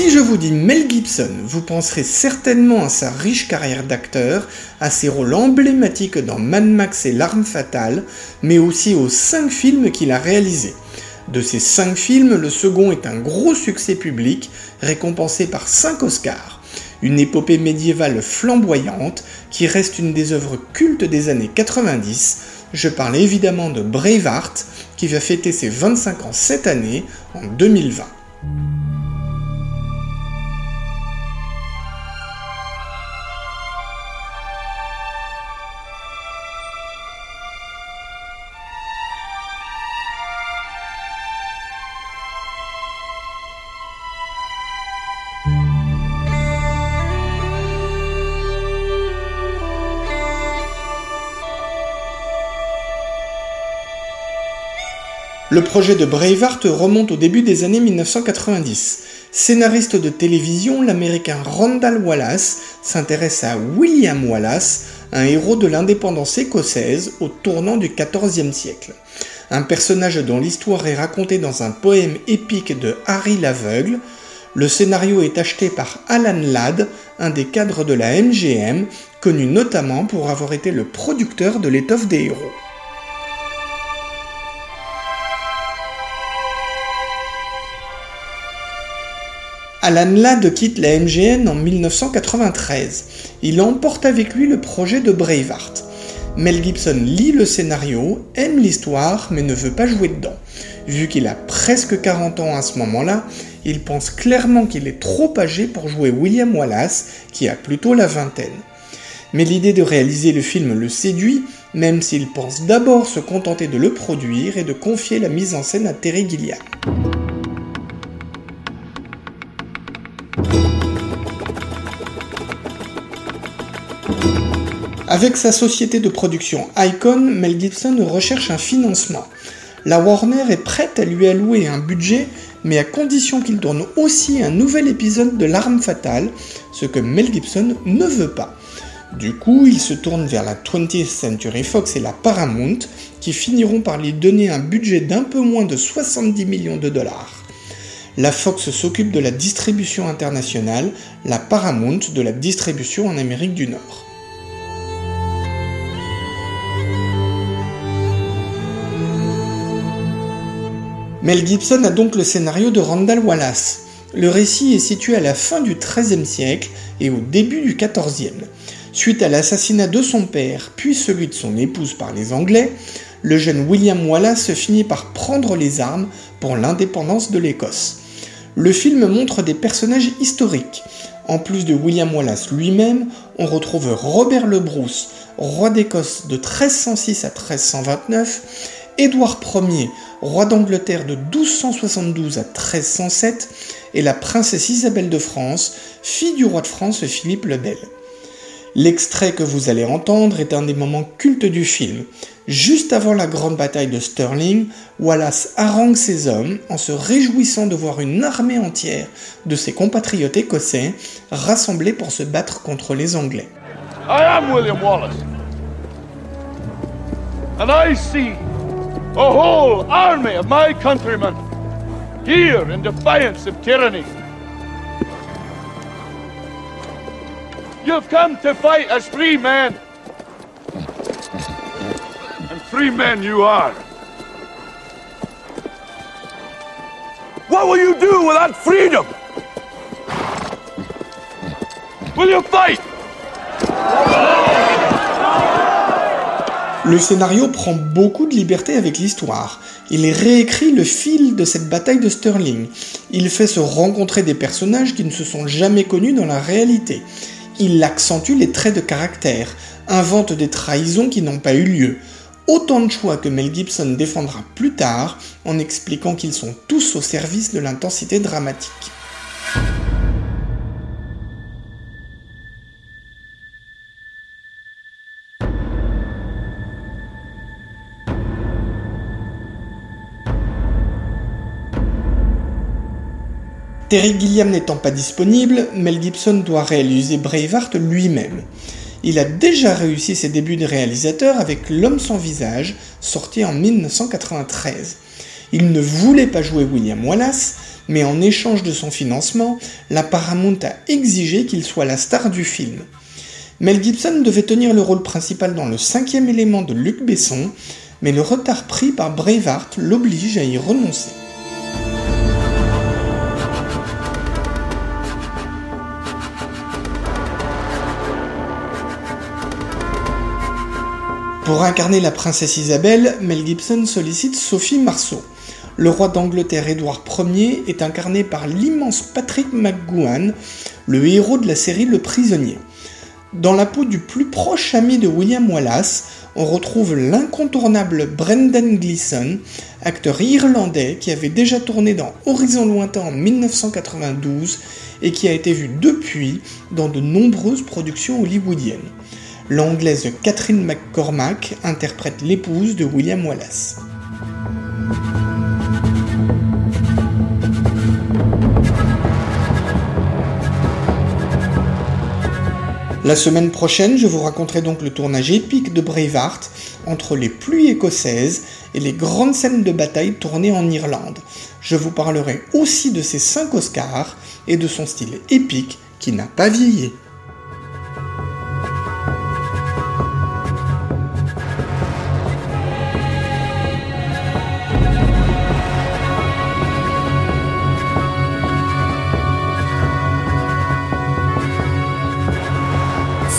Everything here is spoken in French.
Si je vous dis Mel Gibson, vous penserez certainement à sa riche carrière d'acteur, à ses rôles emblématiques dans Mad Max et L'arme fatale, mais aussi aux 5 films qu'il a réalisés. De ces 5 films, le second est un gros succès public, récompensé par 5 Oscars. Une épopée médiévale flamboyante qui reste une des œuvres cultes des années 90. Je parle évidemment de Braveheart, qui va fêter ses 25 ans cette année, en 2020. Le projet de Braveheart remonte au début des années 1990. Scénariste de télévision, l'américain Randall Wallace s'intéresse à William Wallace, un héros de l'indépendance écossaise au tournant du XIVe siècle. Un personnage dont l'histoire est racontée dans un poème épique de Harry l'Aveugle. Le scénario est acheté par Alan Ladd, un des cadres de la MGM, connu notamment pour avoir été le producteur de l'étoffe des héros. Alan Ladd quitte la MGN en 1993. Il emporte avec lui le projet de Braveheart. Mel Gibson lit le scénario, aime l'histoire, mais ne veut pas jouer dedans. Vu qu'il a presque 40 ans à ce moment-là, il pense clairement qu'il est trop âgé pour jouer William Wallace, qui a plutôt la vingtaine. Mais l'idée de réaliser le film le séduit, même s'il pense d'abord se contenter de le produire et de confier la mise en scène à Terry Gilliam. Avec sa société de production Icon, Mel Gibson recherche un financement. La Warner est prête à lui allouer un budget, mais à condition qu'il tourne aussi un nouvel épisode de L'arme fatale, ce que Mel Gibson ne veut pas. Du coup, il se tourne vers la 20th Century Fox et la Paramount, qui finiront par lui donner un budget d'un peu moins de 70 millions de dollars. La Fox s'occupe de la distribution internationale, la Paramount de la distribution en Amérique du Nord. Mel Gibson a donc le scénario de Randall Wallace. Le récit est situé à la fin du XIIIe siècle et au début du XIVe. Suite à l'assassinat de son père, puis celui de son épouse par les Anglais, le jeune William Wallace finit par prendre les armes pour l'indépendance de l'Écosse. Le film montre des personnages historiques. En plus de William Wallace lui-même, on retrouve Robert le Bruce, roi d'Écosse de 1306 à 1329, Édouard Ier, roi d'Angleterre de 1272 à 1307, et la princesse Isabelle de France, fille du roi de France Philippe le Bel. L'extrait que vous allez entendre est un des moments cultes du film. Juste avant la grande bataille de Stirling, Wallace harangue ses hommes en se réjouissant de voir une armée entière de ses compatriotes écossais rassemblés pour se battre contre les Anglais. I am William Wallace. And I see a whole army of my countrymen here in defiance of tyranny. You've come to fight as free men. And free men you are. What will you do without freedom? Will you fight? Le scénario prend beaucoup de liberté avec l'histoire. Il réécrit le fil de cette bataille de Stirling. Il fait se rencontrer des personnages qui ne se sont jamais connus dans la réalité. Il accentue les traits de caractère, invente des trahisons qui n'ont pas eu lieu. autant de choix que Mel Gibson défendra plus tard en expliquant qu'ils sont tous au service de l'intensité dramatique. Terry Gilliam n'étant pas disponible, Mel Gibson doit réaliser Braveheart lui-même. Il a déjà réussi ses débuts de réalisateur avec L'homme sans visage, sorti en 1993. Il ne voulait pas jouer William Wallace, mais en échange de son financement, la Paramount a exigé qu'il soit la star du film. Mel Gibson devait tenir le rôle principal dans le cinquième élément de Luc Besson, mais le retard pris par Braveheart l'oblige à y renoncer. Pour incarner la princesse Isabelle, Mel Gibson sollicite Sophie Marceau. Le roi d'Angleterre Édouard Ier est incarné par l'immense Patrick McGowan, le héros de la série Le Prisonnier. Dans la peau du plus proche ami de William Wallace, on retrouve l'incontournable Brendan Gleeson, acteur irlandais qui avait déjà tourné dans Horizon lointain en 1992 et qui a été vu depuis dans de nombreuses productions hollywoodiennes. L'anglaise Catherine McCormack interprète l'épouse de William Wallace. La semaine prochaine, je vous raconterai donc le tournage épique de Braveheart entre les pluies écossaises et les grandes scènes de bataille tournées en Irlande. Je vous parlerai aussi de ses 5 Oscars et de son style épique qui n'a pas vieilli.